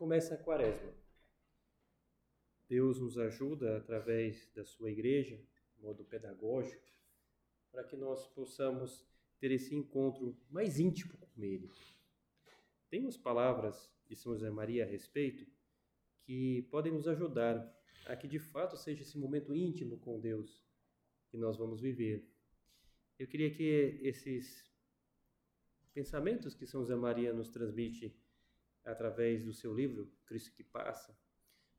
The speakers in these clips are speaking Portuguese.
começa a quaresma. Deus nos ajuda através da sua igreja, modo pedagógico, para que nós possamos ter esse encontro mais íntimo com Ele. Tem umas palavras de São José Maria a respeito que podem nos ajudar a que de fato seja esse momento íntimo com Deus que nós vamos viver. Eu queria que esses pensamentos que São José Maria nos transmite através do seu livro Cristo que Passa,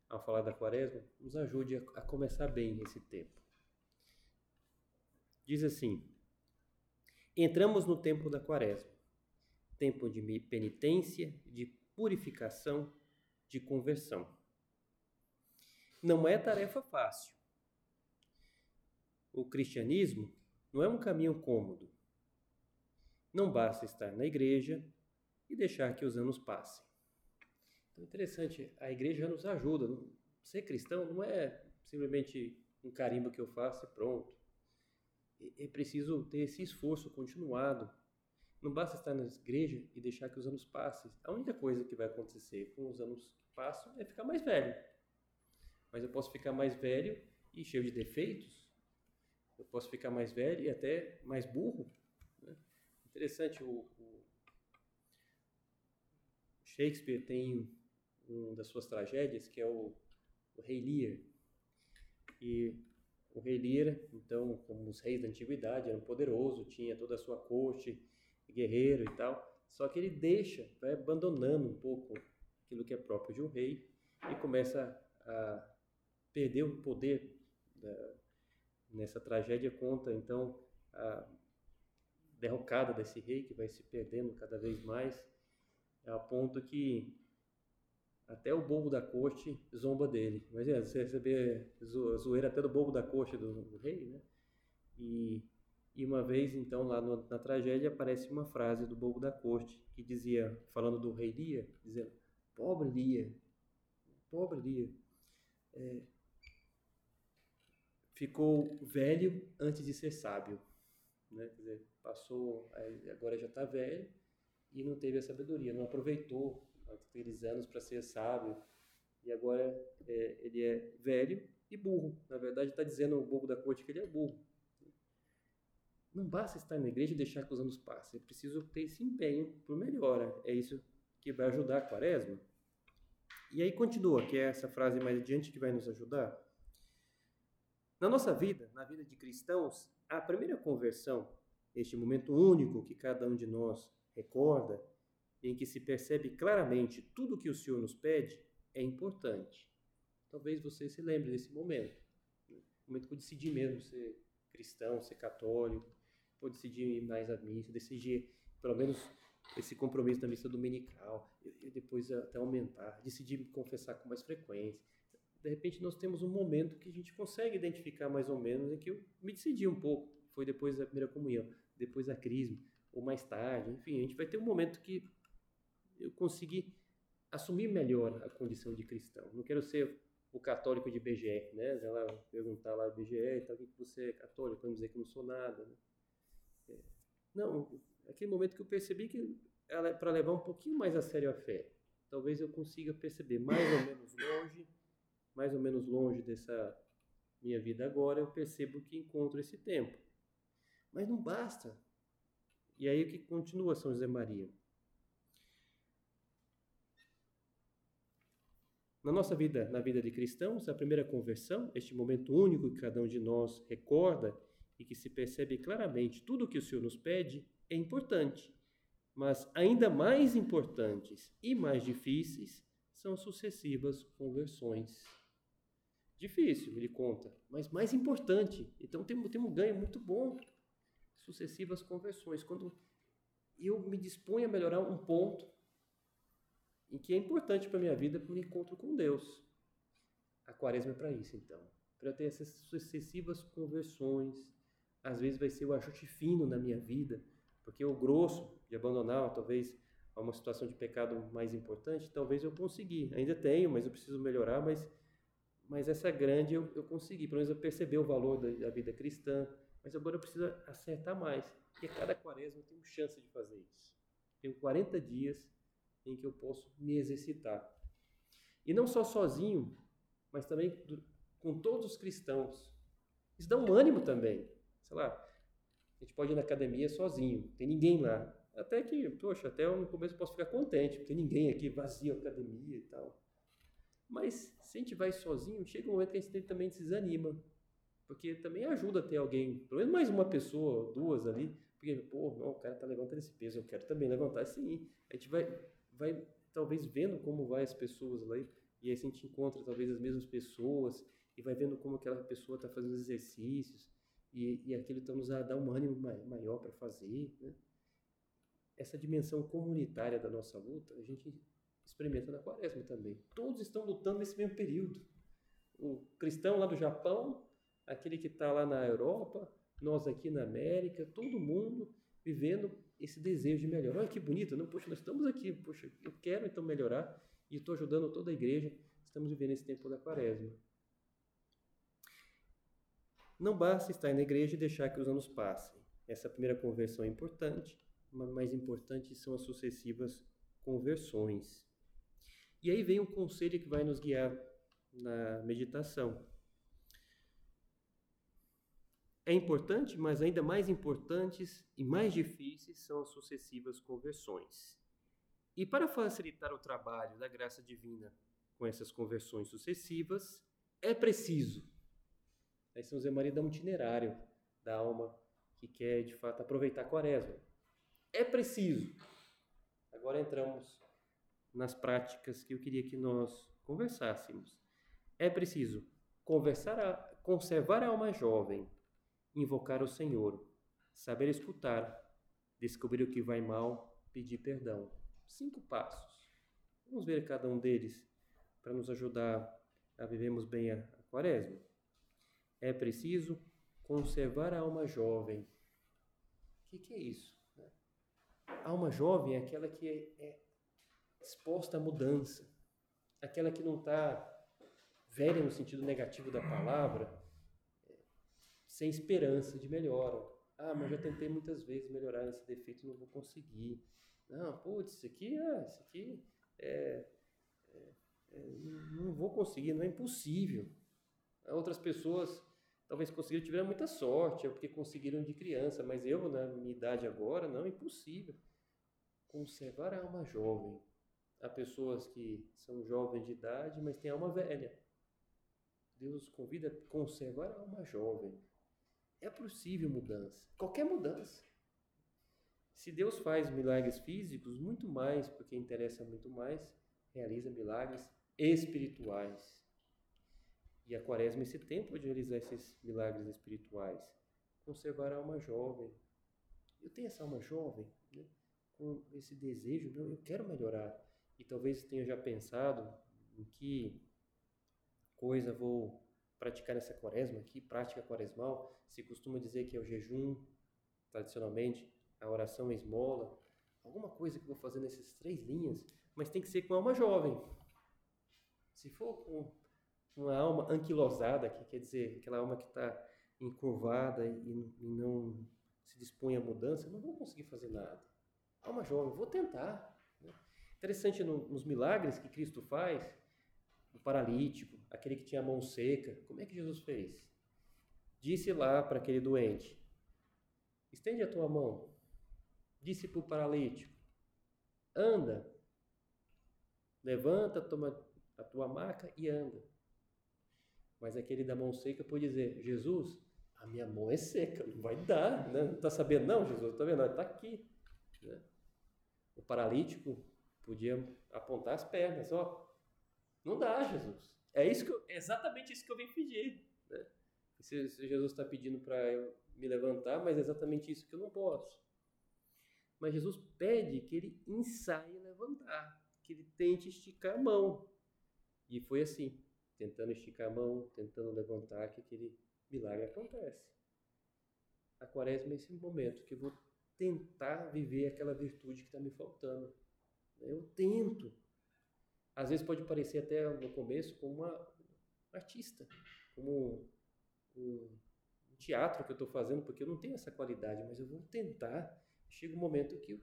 ao falar da quaresma, nos ajude a, começar bem esse tempo. Diz assim: Entramos no tempo da quaresma, tempo de penitência, de purificação, de conversão. Não é tarefa fácil. O cristianismo não é um caminho cômodo. Não basta estar na igreja e deixar que os anos passem. Então, interessante, a igreja nos ajuda. Ser cristão não é simplesmente um carimbo que eu faço e pronto. É preciso ter esse esforço continuado. Não basta estar na igreja e deixar que os anos passem. A única coisa que vai acontecer com os anos que passam é ficar mais velho. Mas eu posso ficar mais velho e cheio de defeitos. Eu posso ficar mais velho e até mais burro. Né? Interessante, o, o Shakespeare tem uma das suas tragédias, que é o, o Rei Lear. E o Rei Lear, então, como os reis da antiguidade, era um poderoso, tinha toda a sua corte, guerreiro e tal. Só que ele deixa, vai abandonando um pouco aquilo que é próprio de um rei e começa a perder o poder. Da, nessa tragédia conta, então, a derrocada desse rei que vai se perdendo cada vez mais, a ponto que até o bobo da corte zomba dele. Imagina, você receber zoeira até do bobo da corte do, do rei, né? E, e uma vez, então, lá no, na tragédia, aparece uma frase do bobo da corte que dizia, falando do rei Lia, dizendo: Pobre Lia, pobre Lia, é, ficou velho antes de ser sábio. Né? Quer dizer, passou, agora já está velho e não teve a sabedoria, não aproveitou aqueles anos para ser sábio, e agora é, ele é velho e burro. Na verdade, está dizendo o bobo da corte que ele é burro. Não basta estar na igreja e deixar que os anos passem, é preciso ter esse empenho por melhora. É isso que vai ajudar a quaresma. E aí continua, que é essa frase mais adiante que vai nos ajudar. Na nossa vida, na vida de cristãos, a primeira conversão, este momento único que cada um de nós recorda, em que se percebe claramente tudo o que o Senhor nos pede, é importante. Talvez você se lembre desse momento. Né? Momento que eu decidi mesmo ser cristão, ser católico, ou decidir ir mais à missa, decidir pelo menos esse compromisso da missa dominical, e depois até aumentar, decidir me confessar com mais frequência. De repente nós temos um momento que a gente consegue identificar mais ou menos em que eu me decidi um pouco. Foi depois da primeira comunhão, depois da crisma, ou mais tarde, enfim, a gente vai ter um momento que eu consegui assumir melhor a condição de cristão. Não quero ser o católico de BGE, né? Ela perguntar lá BGE e tal, que você é católico, vamos dizer que não sou nada, né? É, não, aquele momento que eu percebi que ela para levar um pouquinho mais a sério a fé, talvez eu consiga perceber mais ou menos longe, mais ou menos longe dessa minha vida agora, eu percebo que encontro esse tempo. Mas não basta. E aí o que continua São José Maria? Na nossa vida, na vida de cristãos, a primeira conversão, este momento único que cada um de nós recorda e que se percebe claramente tudo o que o Senhor nos pede, é importante. Mas ainda mais importantes e mais difíceis são sucessivas conversões. Difícil, ele conta, mas mais importante. Então tem, tem um ganho muito bom. Sucessivas conversões. Quando eu me disponho a melhorar um ponto, em que é importante para a minha vida para o encontro com Deus. A quaresma é para isso, então. Para eu ter essas sucessivas conversões. Às vezes vai ser o ajuste fino na minha vida, porque o grosso de abandonar, talvez, uma situação de pecado mais importante, talvez eu consegui. Ainda tenho, mas eu preciso melhorar, mas, mas essa grande eu, eu consegui. Pelo menos eu percebi o valor da, da vida cristã, mas agora eu preciso acertar mais. E a cada quaresma eu tenho chance de fazer isso. Tenho 40 dias em que eu posso me exercitar. E não só sozinho, mas também com todos os cristãos. Isso dá um ânimo também. Sei lá, a gente pode ir na academia sozinho, tem ninguém lá. Até que, poxa, até no começo eu posso ficar contente, porque tem ninguém aqui, vazio a academia e tal. Mas se a gente vai sozinho, chega um momento que a gente também desanima. Porque também ajuda a ter alguém, pelo menos mais uma pessoa, duas ali. Porque, pô, não, o cara tá levantando esse peso, eu quero também levantar. Sim, a gente vai, vai talvez vendo como vai as pessoas lá. E aí a gente encontra talvez as mesmas pessoas e vai vendo como aquela pessoa está fazendo os exercícios. E, e aquilo então nos dá um ânimo maior para fazer. Né? Essa dimensão comunitária da nossa luta, a gente experimenta na quaresma também. Todos estão lutando nesse mesmo período. O cristão lá do Japão, aquele que está lá na Europa, nós aqui na América, todo mundo vivendo esse desejo de melhorar. Olha que bonito, não? Poxa, nós estamos aqui, poxa, eu quero então melhorar e estou ajudando toda a igreja. Estamos vivendo esse tempo da quaresma. Não basta estar na igreja e deixar que os anos passem. Essa primeira conversão é importante, mas mais importante são as sucessivas conversões. E aí vem um conselho que vai nos guiar na meditação. É importante, mas ainda mais importantes e mais difíceis são as sucessivas conversões. E para facilitar o trabalho da graça divina com essas conversões sucessivas, é preciso. Aí São José Maria dá um itinerário da alma que quer de fato aproveitar a quaresma. É preciso. Agora entramos nas práticas que eu queria que nós conversássemos. É preciso conversar a, conservar a alma jovem, invocar o Senhor, saber escutar, descobrir o que vai mal, pedir perdão. Cinco passos. Vamos ver cada um deles para nos ajudar a vivermos bem a, quaresma. É preciso conservar a alma jovem. O que, que, é isso? A alma jovem é aquela que é, é disposta à mudança, aquela que não está velha no sentido negativo da palavra, sem esperança de melhora. Ah, mas já tentei muitas vezes melhorar esse defeito e não vou conseguir. Não, putz, isso aqui, ah, isso aqui é, é, é, não vou conseguir, não é impossível. Outras pessoas talvez conseguiram, tiveram muita sorte, é porque conseguiram de criança, mas eu, na minha idade agora, não, é impossível. Conservar a alma jovem, Há pessoas que são jovens de idade, mas têm alma velha. Deus convida a conservar a alma jovem. É possível mudança, qualquer mudança. Se Deus faz milagres físicos, muito mais, porque interessa muito mais, realiza milagres espirituais. E a quaresma é esse tempo de realizar esses milagres espirituais. Conservar a alma jovem. Eu tenho essa alma jovem, né? com esse desejo, eu quero melhorar e talvez tenha já pensado em que coisa vou praticar nessa quaresma aqui, prática quaresmal, se costuma dizer que é o jejum, tradicionalmente, a oração a esmola, alguma coisa que vou fazer nessas três linhas, mas tem que ser com alma jovem. Se for com uma alma anquilosada, que quer dizer aquela alma que está encurvada e, não se dispõe à mudança, não vou conseguir fazer nada. Alma jovem, vou tentar. Interessante no, nos milagres que Cristo faz, o paralítico, aquele que tinha a mão seca, como é que Jesus fez? Disse lá para aquele doente: estende a tua mão. Disse para o paralítico: anda, levanta, toma a tua maca e anda. Mas aquele da mão seca pode dizer: Jesus, a minha mão é seca, não vai dar, né? não está sabendo, não, Jesus, está vendo? Está aqui. Né? O paralítico Podia apontar as pernas, ó. Não dá, Jesus. É isso que eu, é exatamente isso que eu vim pedir. Né? Se, se Jesus está pedindo para eu me levantar, mas é exatamente isso que eu não posso. Mas Jesus pede que ele ensaie levantar, que ele tente esticar a mão. E foi assim, tentando esticar a mão, tentando levantar, que aquele milagre acontece. A quaresma é esse momento que eu vou tentar viver aquela virtude que está me faltando. Eu tento. Às vezes pode parecer até no começo como uma artista, como um, teatro que eu estou fazendo, porque eu não tenho essa qualidade, mas eu vou tentar. Chega um momento que eu,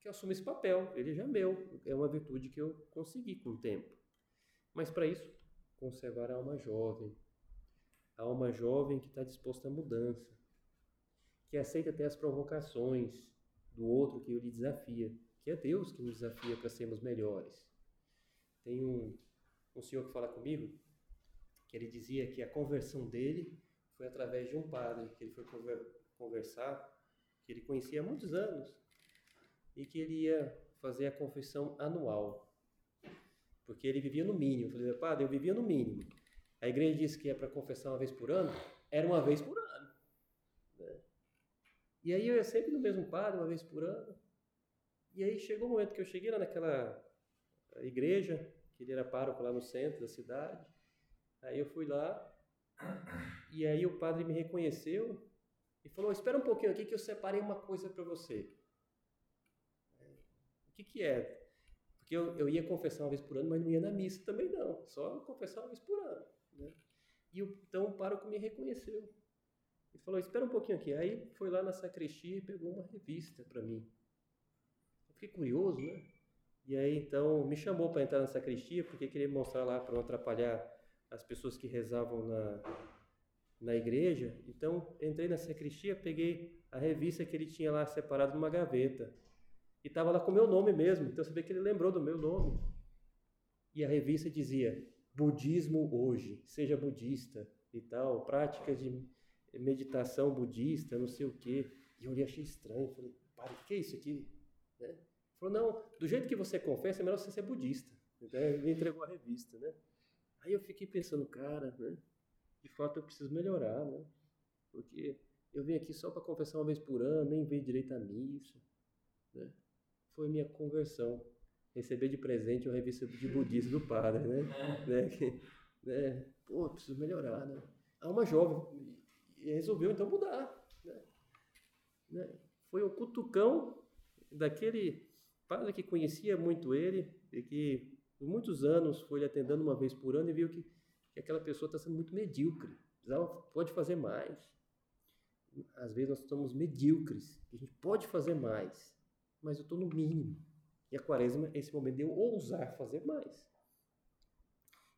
que eu assumo esse papel, ele já é meu, é uma virtude que eu consegui com o tempo. Mas para isso, conservar a alma jovem. A alma jovem que está disposta à mudança, que aceita até as provocações do outro que lhe desafia, que é Deus que nos desafia para sermos melhores. Tem um, um senhor que fala comigo, que ele dizia que a conversão dele foi através de um padre, que ele foi conversar, que ele conhecia há muitos anos, e que ele ia fazer a confissão anual. Porque ele vivia no mínimo. Eu falei, padre, eu vivia no mínimo. A igreja disse que é para confessar uma vez por ano, era uma vez por ano. Né? E aí eu ia sempre no mesmo padre, uma vez por ano. E aí chegou o momento que eu cheguei lá naquela igreja, que ele era pároco lá no centro da cidade. Aí eu fui lá, e aí o padre me reconheceu e falou: Espera um pouquinho aqui que eu separei uma coisa para você. O que, que é? Porque eu, eu ia confessar uma vez por ano, mas não ia na missa também não, só confessar uma vez por ano. Né? E então o pároco me reconheceu. E falou: Espera um pouquinho aqui. Aí foi lá na sacristia e pegou uma revista para mim. Eu fiquei curioso, né? E aí então me chamou para entrar na sacristia porque queria mostrar lá para não atrapalhar as pessoas que rezavam na, na igreja. Então, entrei na sacristia, peguei a revista que ele tinha lá separado numa gaveta. E estava lá com o meu nome mesmo. Então, você vê que ele lembrou do meu nome. E a revista dizia: Budismo hoje, seja budista e tal, práticas de meditação budista, não sei o quê. E eu olhei, achei estranho. Falei, para, que é isso aqui? Né? Falou, não, do jeito que você confessa, é melhor você ser budista. Então, ele me entregou a revista, né? Aí eu fiquei pensando, cara, né? De fato eu preciso melhorar, né? Porque eu vim aqui só para confessar uma vez por ano, nem veio direito à missa, né? Foi minha conversão. Receber de presente uma revista de budismo do padre, né? É. né? Que, né? Pô, preciso melhorar, né? Há uma jovem e resolveu então mudar, né? né? Foi o cutucão daquele padre que conhecia muito ele e que por muitos anos foi lhe atendendo uma vez por ano e viu que, que aquela pessoa está sendo muito medíocre. Pode fazer mais. Às vezes nós estamos medíocres, a gente pode fazer mais, mas eu estou no mínimo. E a quaresma é esse momento de eu ousar fazer mais.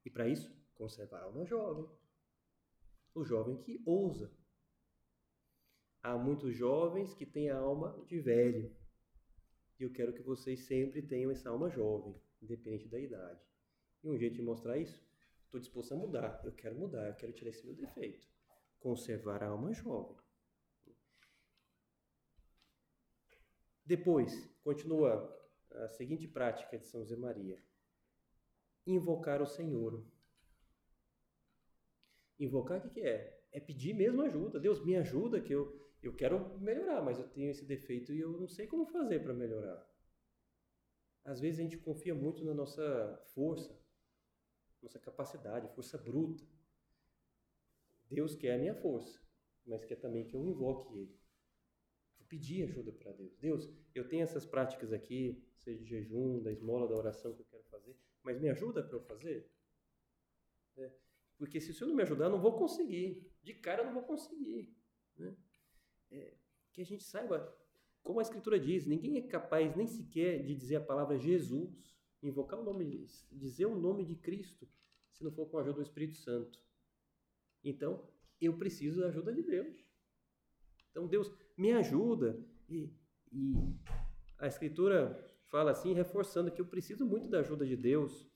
E para isso, conservar a alma jovem. O jovem que ousa. Há muitos jovens que têm a alma de velho. E eu quero que vocês sempre tenham essa alma jovem independente da idade. E um jeito de mostrar isso, estou disposto a mudar, eu quero mudar, eu quero tirar esse meu defeito. Conservar a alma jovem. Depois, continua a seguinte prática de São José Maria: invocar o Senhor. Invocar o que, que é? É pedir mesmo ajuda. Deus me ajuda, que eu, eu quero melhorar, mas eu tenho esse defeito e eu não sei como fazer para melhorar. Às vezes a gente confia muito na nossa força, nossa capacidade, força bruta. Deus quer a minha força, mas quer também que eu invoque Ele. Vou pedir ajuda para Deus. Deus, eu tenho essas práticas aqui, seja de jejum, da esmola, da oração que eu quero fazer, mas me ajuda para eu fazer? É. Porque se o Senhor não me ajudar, eu não vou conseguir. De cara eu não vou conseguir. Né? É, que a gente saiba como a Escritura diz, ninguém é capaz nem sequer de dizer a palavra Jesus, invocar o nome, dizer o nome de Cristo, se não for com a ajuda do Espírito Santo. Então, eu preciso da ajuda de Deus. Então, Deus me ajuda. E, e a Escritura fala assim, reforçando que eu preciso muito da ajuda de Deus.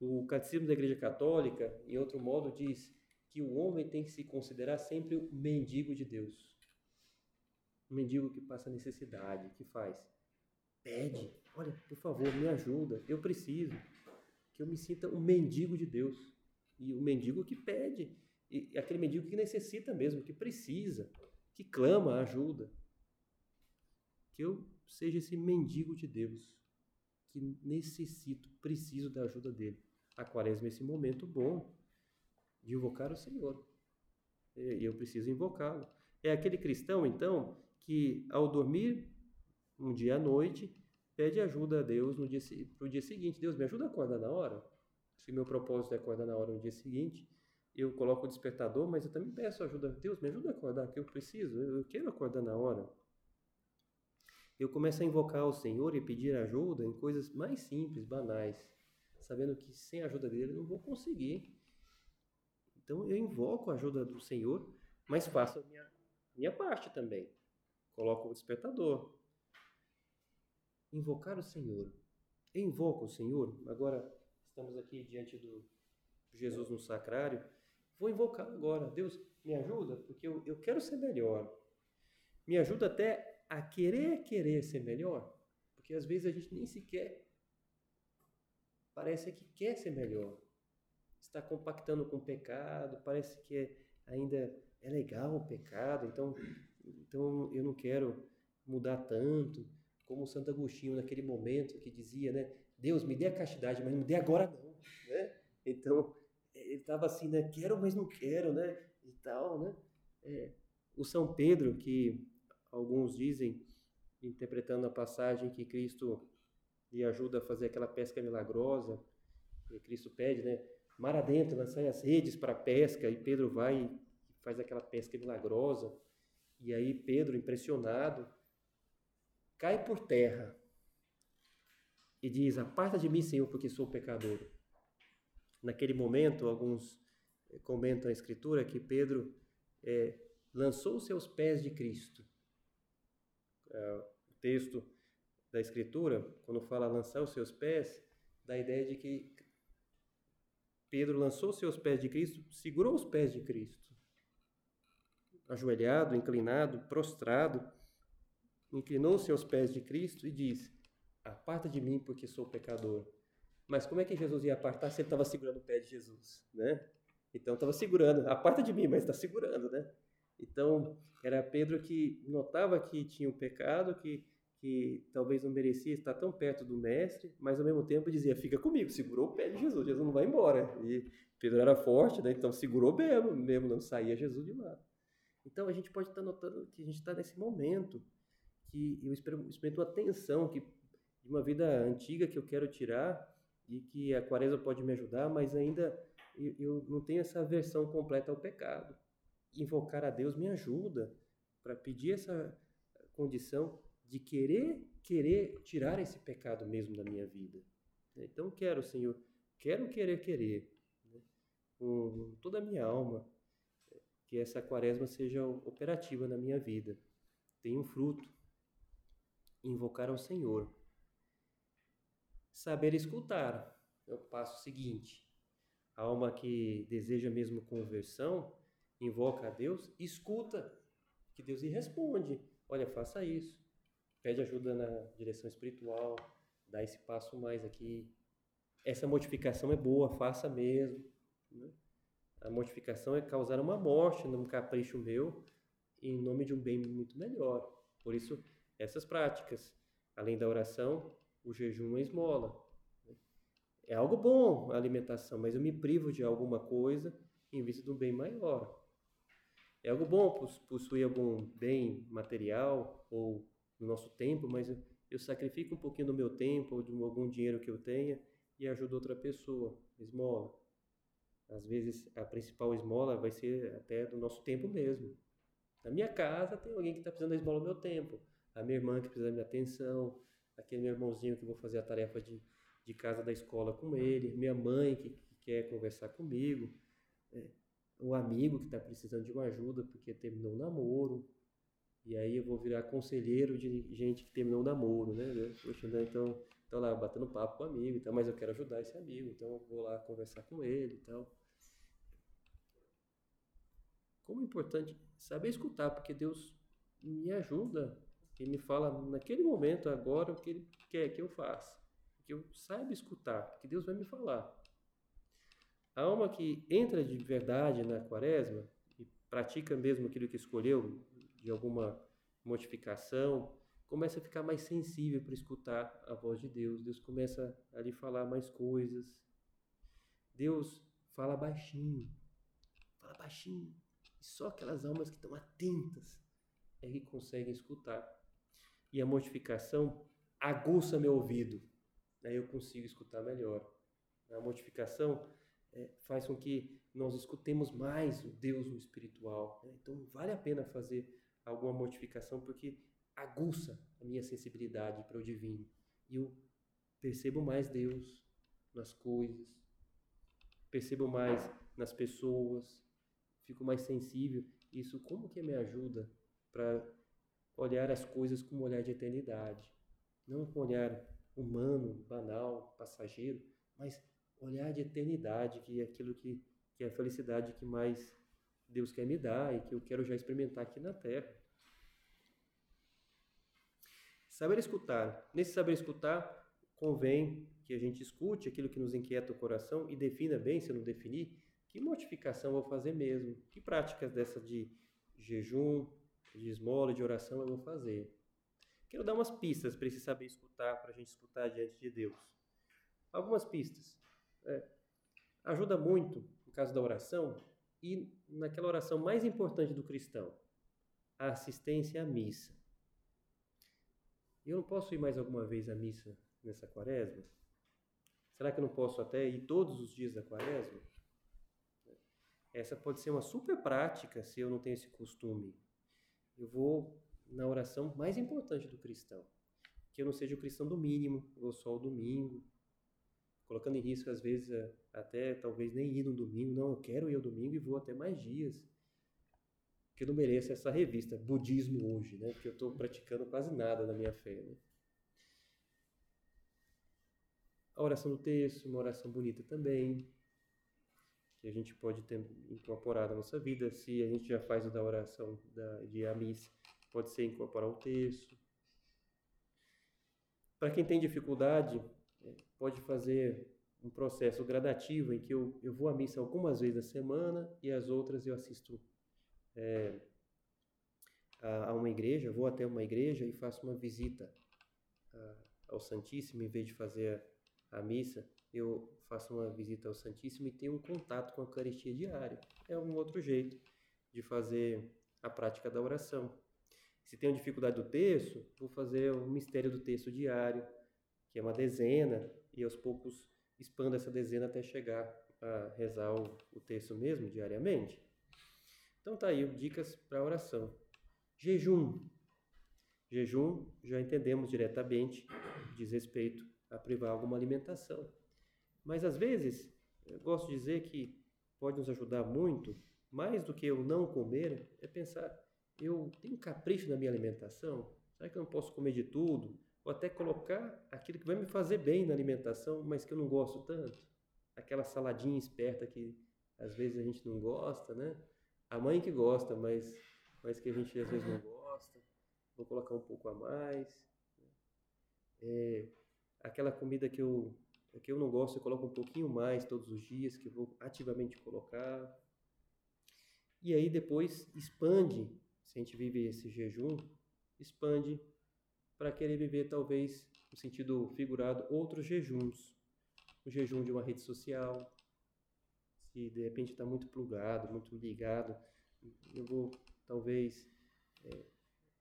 O Catecismo da Igreja Católica, em outro modo, diz que o homem tem que se considerar sempre o mendigo de Deus. Um mendigo que passa necessidade, que faz? Pede, olha, por favor, me ajuda, eu preciso. Que eu me sinta um mendigo de Deus. E o mendigo que pede, e aquele mendigo que necessita mesmo, que precisa, que clama ajuda. Que eu seja esse mendigo de Deus, que necessito, preciso da ajuda dele. A quaresma é esse momento bom de invocar o Senhor. E eu preciso invocá-lo. É aquele cristão, então, que ao dormir um dia à noite, pede ajuda a Deus no dia, pro dia seguinte. Deus, me ajuda a acordar na hora. Se meu propósito é acordar na hora no dia seguinte, eu coloco o despertador, mas eu também peço ajuda. Deus, me ajuda a acordar, que eu preciso, eu quero acordar na hora. Eu começo a invocar o Senhor e pedir ajuda em coisas mais simples, banais. sabendo que sem a ajuda dele eu não vou conseguir. Então eu invoco a ajuda do Senhor, mas faço a minha, minha parte também. Coloco o despertador. Invocar o Senhor. Invoco o Senhor. Agora estamos aqui diante do Jesus no sacrário. Vou invocar agora. Deus, me ajuda, porque eu, eu quero ser melhor. Me ajuda até a querer, querer ser melhor. Porque às vezes a gente nem sequer parece que quer ser melhor. Está compactando com o pecado, parece que é, ainda é legal o pecado, então, então eu não quero mudar tanto. Como Santo Agostinho naquele momento que dizia, né? Deus, me dê a castidade, mas não me dê agora não, né? Então, ele estava assim, né? Quero, mas não quero, né? E tal, né? É, o São Pedro, que alguns dizem, interpretando a passagem que Cristo lhe ajuda a fazer aquela pesca milagrosa, e Cristo pede, né? Mar adentro, lançai as redes para a pesca, e Pedro vai e faz aquela pesca milagrosa, e aí Pedro, impressionado, cai por terra e diz: Aparta de mim, Senhor, porque sou pecador. Naquele momento, alguns eh, comentam a Escritura que Pedro é, lançou os seus pés de Cristo. É, o texto da Escritura, quando fala lançar os seus pés, dá a ideia de que Pedro lançou os seus pés de Cristo, segurou os pés de Cristo. Ajoelhado, inclinado, prostrado, inclinou os seus pés de Cristo e disse: Aparta de mim, porque sou pecador. Mas como é que Jesus ia apartar se ele estava segurando o pé de Jesus, né? Então estava segurando, aparta de mim, mas está segurando, né? Então era Pedro que notava que tinha um pecado, que que talvez não merecia estar tão perto do mestre, mas ao mesmo tempo dizia: "Fica comigo", segurou o pé de Jesus, Jesus não vai embora. E Pedro era forte, né? Então segurou mesmo, mesmo não saía Jesus de lá. Então a gente pode estar notando que a gente está nesse momento que eu experimento a tensão que de uma vida antiga que eu quero tirar e que a quaresma pode me ajudar, mas ainda eu, eu não tenho essa versão completa ao pecado. Invocar a Deus me ajuda para pedir essa condição de querer, querer tirar esse pecado mesmo da minha vida. Então quero, Senhor, quero querer, querer, né? com toda a minha alma, que essa quaresma seja operativa na minha vida. Tenha um fruto. Invocar ao Senhor Saber escutar é o passo seguinte. A alma que deseja mesmo conversão, invoca a Deus, escuta que Deus lhe responde. Olha, faça isso. Pede ajuda na direção espiritual, dá esse passo mais aqui. Essa modificação é boa, faça mesmo. Né? A modificação é causar uma morte num capricho meu em nome de um bem muito melhor. Por isso, essas práticas, além da oração, o jejum é esmola. É algo bom a alimentação, mas eu me privo de alguma coisa em vista do bem maior. É algo bom possuir algum bem material ou no nosso tempo, mas eu sacrifico um pouquinho do meu tempo ou de algum dinheiro que eu tenha e ajudo outra pessoa. Esmola. Às vezes a principal esmola vai ser até do nosso tempo mesmo. Na minha casa tem alguém que está precisando da esmola do meu tempo. A minha irmã que precisa da minha atenção aquele meu irmãozinho que vou fazer a tarefa de, de casa da escola com ele, minha mãe que, que quer conversar comigo, é, um amigo que está precisando de uma ajuda porque terminou o namoro, e aí eu vou virar conselheiro de gente que terminou o namoro, né? Poxa, né? então, então lá, batendo papo com o amigo, então, mas eu quero ajudar esse amigo, então eu vou lá conversar com ele e tal. Como é importante saber escutar, porque Deus me ajuda ele me fala naquele momento, agora, o que Ele quer que eu faça. Que eu saiba escutar, que Deus vai me falar. A alma que entra de verdade na quaresma e pratica mesmo aquilo que escolheu, de alguma modificação, começa a ficar mais sensível para escutar a voz de Deus. Deus começa a lhe falar mais coisas. Deus fala baixinho, fala baixinho. E só aquelas almas que estão atentas é que conseguem escutar e a mortificação aguça meu ouvido. Aí eu consigo escutar melhor. A mortificação é, faz com que nós escutemos mais o Deus no espiritual. Né? Então vale a pena fazer alguma mortificação porque aguça a minha sensibilidade para o divino. E eu percebo mais Deus, nas coisas, percebo mais nas pessoas, fico mais sensível. Isso como que me ajuda para olhar as coisas com um olhar de eternidade, não com um olhar humano, banal, passageiro, mas olhar de eternidade, que é aquilo que, que é a felicidade que mais Deus quer me dar e que eu quero já experimentar aqui na Terra. Saber escutar. Nesse saber escutar, convém que a gente escute aquilo que nos inquieta o coração e defina bem, se não definir, que mortificação eu vou fazer mesmo, que práticas dessa de jejum, de esmola, de oração eu vou fazer. Quero dar umas pistas para esse saber escutar, para a gente escutar diante de Deus. Algumas pistas. É, ajuda muito, no caso da oração, e naquela oração mais importante do cristão, a assistência à missa. Eu não posso ir mais alguma vez à missa nessa quaresma? Será que eu não posso até ir todos os dias da quaresma? Essa pode ser uma super prática se eu não tenho esse costume. Eu vou na oração mais importante do cristão. Que eu não seja o cristão do mínimo, vou só o domingo, colocando em risco, às vezes, até talvez nem ir no domingo. Não, eu quero ir ao domingo e vou até mais dias. Porque eu não mereço essa revista, Budismo Hoje, né? Porque eu estou praticando quase nada na minha fé. Né? A oração do texto, uma oração bonita também, que a gente pode ter incorporado na nossa vida. Se a gente já faz o da oração da, de a missa, pode ser incorporar o texto. Para quem tem dificuldade, é, pode fazer um processo gradativo em que eu, eu vou à missa algumas vezes na semana e as outras eu assisto é, a, a, uma igreja, vou até uma igreja e faço uma visita a, ao Santíssimo em vez de fazer a missa, eu faço uma visita ao Santíssimo e tenho um contato com a Eucaristia diário. É um outro jeito de fazer a prática da oração. Se tenho dificuldade do texto, vou fazer o mistério do texto diário, que é uma dezena, e aos poucos expando essa dezena até chegar a rezar o, o texto mesmo diariamente. Então tá aí, dicas para oração. Jejum. Jejum, já entendemos diretamente, diz respeito a privar alguma alimentação. Mas às vezes, eu gosto de dizer que pode nos ajudar muito, mais do que eu não comer, é pensar, eu tenho capricho na minha alimentação? Será que eu não posso comer de tudo? Ou até colocar aquilo que vai me fazer bem na alimentação, mas que eu não gosto tanto? Aquela saladinha esperta que às vezes a gente não gosta, né? A mãe que gosta, mas, mas que a gente às vezes não gosta. Vou colocar um pouco a mais. É, aquela comida que eu, que eu não gosto, eu coloco um pouquinho mais todos os dias, que eu vou ativamente colocar. E aí depois expande, se a gente vive esse jejum, expande para querer viver talvez, no sentido figurado, outros jejuns. O jejum de uma rede social, se de repente está muito plugado, muito ligado, eu vou talvez é,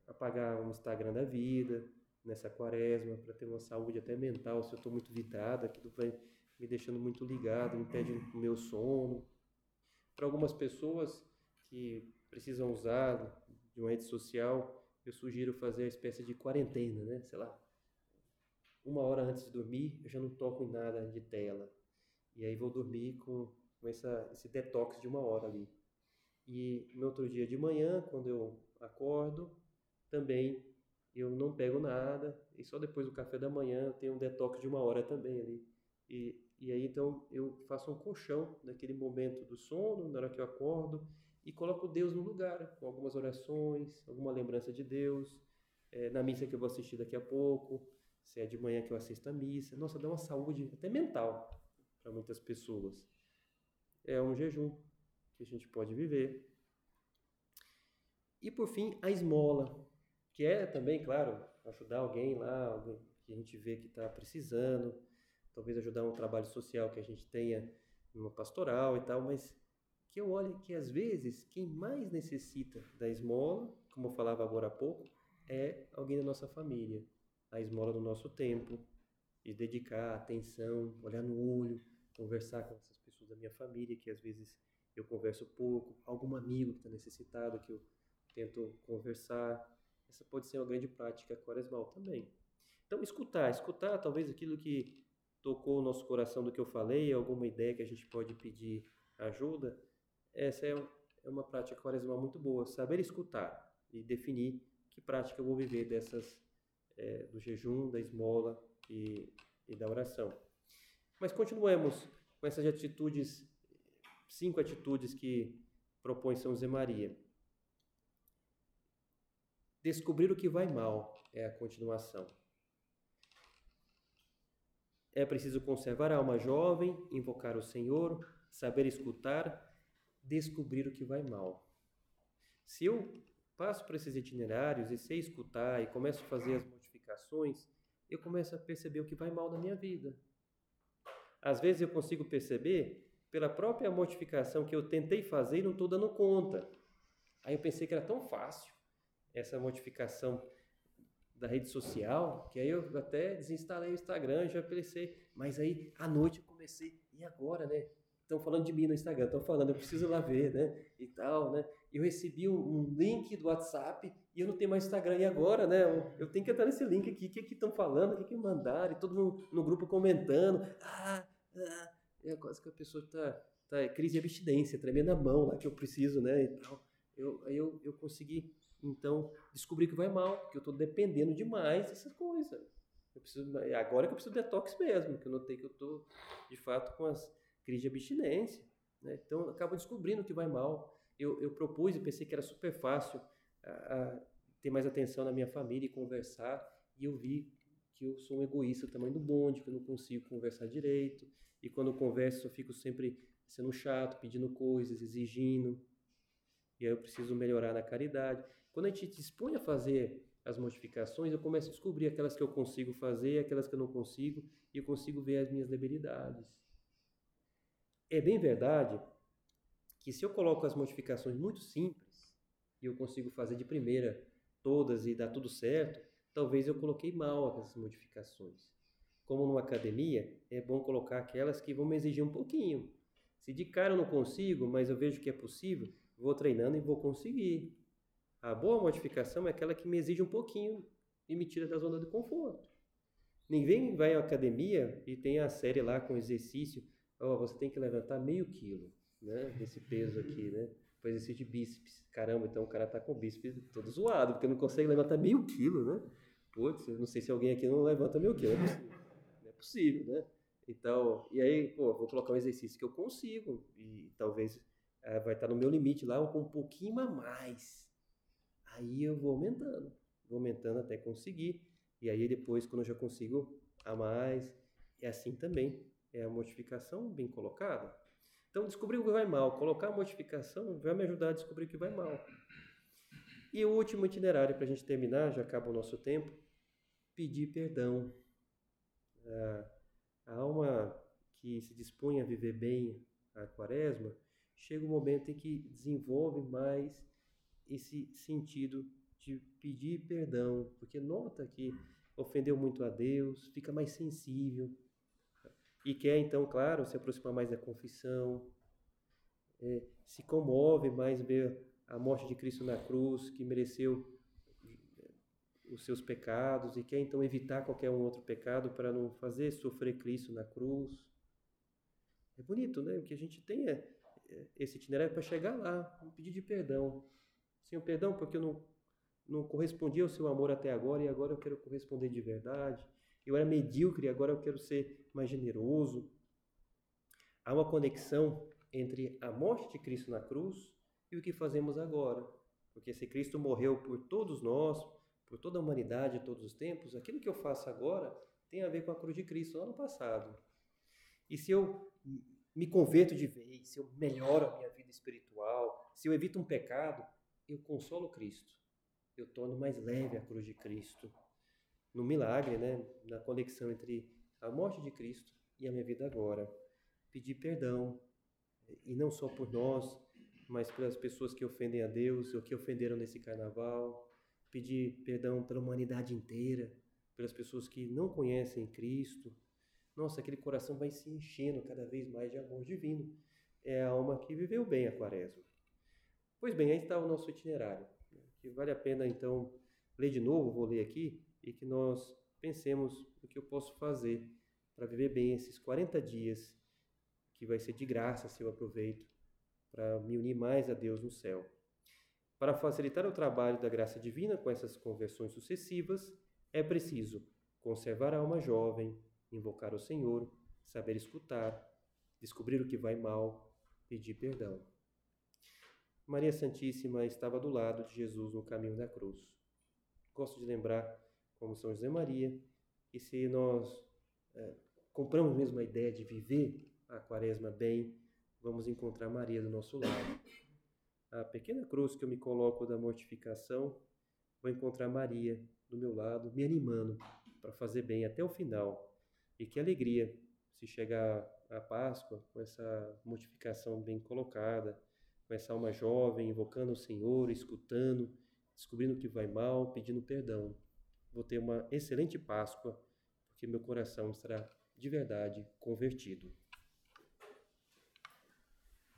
apagar o Instagram da vida, nessa quaresma, para ter uma saúde até mental. Se eu estou muito vidrado, aquilo vai me deixando muito ligado, impede o meu sono. Para algumas pessoas que precisam usar de uma rede social, eu sugiro fazer a espécie de quarentena, né? Sei lá, uma hora antes de dormir, eu já não toco em nada de tela. E aí vou dormir com, com esse detox de uma hora ali. E no outro dia de manhã, quando eu acordo, também eu não pego nada, e só depois do café da manhã eu tenho um detox de uma hora também ali. E, e aí então eu faço um colchão naquele momento do sono, na hora que eu acordo, e coloco Deus no lugar, com algumas orações, alguma lembrança de Deus, é, na missa que eu vou assistir daqui a pouco, se é de manhã que eu assisto a missa. Nossa, dá uma saúde até mental para muitas pessoas. É um jejum que a gente pode viver. E por fim, a esmola que é também, claro, ajudar alguém lá, alguém que a gente vê que está precisando, talvez ajudar um trabalho social que a gente tenha numa pastoral e tal, mas que eu olhe que às vezes quem mais necessita da esmola, como eu falava agora há pouco, é alguém da nossa família, a esmola do nosso tempo, de dedicar atenção, olhar no olho, conversar com essas pessoas da minha família, que às vezes eu converso pouco, algum amigo que está necessitado, que eu tento conversar, essa pode ser uma grande prática quaresmal também. Então, escutar, escutar talvez aquilo que tocou o nosso coração do que eu falei, alguma ideia que a gente pode pedir ajuda, essa é, é uma prática quaresmal muito boa. Saber escutar e definir que prática eu vou viver dessas, é, do jejum, da esmola e, e da oração. Mas continuemos com essas atitudes, cinco atitudes que propõe São José Maria. Descobrir o que vai mal é a continuação. É preciso conservar a alma jovem, invocar o Senhor, saber escutar, descobrir o que vai mal. Se eu passo por esses itinerários e sei escutar e começo a fazer as modificações, eu começo a perceber o que vai mal na minha vida. Às vezes eu consigo perceber pela própria modificação que eu tentei fazer e não estou dando conta. Aí eu pensei que era tão fácil essa modificação da rede social, que aí eu até desinstalei o Instagram, já pensei, mas aí à noite eu comecei, e agora, né? Estão falando de mim no Instagram, estão falando, eu preciso lá ver, né? E tal, né? Eu recebi um, um, link do WhatsApp e eu não tenho mais Instagram, e agora, né? Eu, tenho que entrar nesse link aqui, o que que estão falando, o que que mandaram, e todo mundo no grupo comentando, ah, ah, é quase que a pessoa está tá, é crise de abstinência, tremendo a mão lá que eu preciso, né? E tal. Eu, eu, eu consegui então, descobri que vai mal, que eu estou dependendo demais dessas coisas. Eu preciso, agora que eu preciso de detox mesmo, que eu notei que eu estou, de fato, com as crises de abstinência. Né? Então, eu acabo descobrindo que vai mal. Eu, eu propus e pensei que era super fácil a, a ter mais atenção na minha família e conversar, e eu vi que eu sou um egoísta tamanho do bonde, que eu não consigo conversar direito, e quando eu converso eu fico sempre sendo chato, pedindo coisas, exigindo, e aí eu preciso melhorar na caridade. Quando a gente dispõe a fazer as modificações, eu começo a descobrir aquelas que eu consigo fazer, aquelas que eu não consigo, e eu consigo ver as minhas debilidades. É bem verdade que se eu coloco as modificações muito simples, e eu consigo fazer de primeira todas e dar tudo certo, talvez eu coloquei mal essas modificações. Como numa academia, é bom colocar aquelas que vão me exigir um pouquinho. Se de cara eu não consigo, mas eu vejo que é possível, vou treinando e vou conseguir. A boa modificação é aquela que me exige um pouquinho e me tira da zona de conforto. Ninguém vai à academia e tem a série lá com exercício, oh, você tem que levantar meio quilo, né, desse peso aqui, né, para exercício de bíceps. Caramba, então o cara tá com o bíceps todo zoado, porque não consegue levantar meio quilo, né? Putz, não sei se alguém aqui não levanta meio quilo, é possível, não é possível, né? Então, e aí, pô, vou colocar um exercício que eu consigo e talvez é, vai estar no meu limite lá com um pouquinho a mais, Aí eu vou aumentando, vou aumentando até conseguir. E aí depois, quando eu já consigo a mais, é assim também. É a modificação bem colocada. Então, descobrir o que vai mal, colocar a modificação vai me ajudar a descobrir o que vai mal. E o último itinerário para a gente terminar, já acaba o nosso tempo, pedir perdão. A alma que se dispõe a viver bem a quaresma, chega um momento em que desenvolve mais esse sentido de pedir perdão, porque nota que ofendeu muito a Deus, fica mais sensível e quer então, claro, se aproximar mais da confissão, é, se comove mais ver a morte de Cristo na cruz, que mereceu é, os seus pecados e quer então evitar qualquer um outro pecado para não fazer sofrer Cristo na cruz. É bonito, né? Que a gente tem é, é esse itinerário para chegar lá, um pedido de perdão. Senhor, perdão porque eu não, não correspondi ao seu amor até agora e agora eu quero corresponder de verdade. Eu era medíocre e agora eu quero ser mais generoso. Há uma conexão entre a morte de Cristo na cruz e o que fazemos agora. Porque se Cristo morreu por todos nós, por toda a humanidade, todos os tempos, aquilo que eu faço agora tem a ver com a cruz de Cristo lá no passado. E se eu me converto de vez, se eu melhoro a minha vida espiritual, se eu evito um pecado, eu consolo Cristo. Eu torno mais leve a cruz de Cristo. No milagre, né? Na conexão entre a morte de Cristo e a minha vida agora. Pedir perdão. E não só por nós, mas pelas pessoas que ofendem a Deus ou que ofenderam nesse carnaval. Pedir perdão pela humanidade inteira, pelas pessoas que não conhecem Cristo. Nossa, aquele coração vai se enchendo cada vez mais de amor divino. É a alma que viveu bem a quaresma. Pois bem, aí está o nosso itinerário, né, que vale a pena então ler de novo, vou ler aqui, e que nós pensemos o que eu posso fazer para viver bem esses 40 dias, que vai ser de graça se eu aproveito, para me unir mais a Deus no céu. Para facilitar o trabalho da graça divina com essas conversões sucessivas, é preciso conservar a alma jovem, invocar o Senhor, saber escutar, descobrir o que vai mal, pedir perdão. Maria Santíssima estava do lado de Jesus no caminho da cruz. Gosto de lembrar, como São José Maria, que se nós é, compramos mesmo a ideia de viver a quaresma bem, vamos encontrar Maria do nosso lado. A pequena cruz que eu me coloco da mortificação, vou encontrar Maria do meu lado, me animando para fazer bem até o final. E que alegria se chegar a Páscoa com essa mortificação bem colocada, com essa alma jovem, invocando o Senhor, escutando, descobrindo que vai mal, pedindo perdão. Vou ter uma excelente Páscoa, porque meu coração estará de verdade convertido.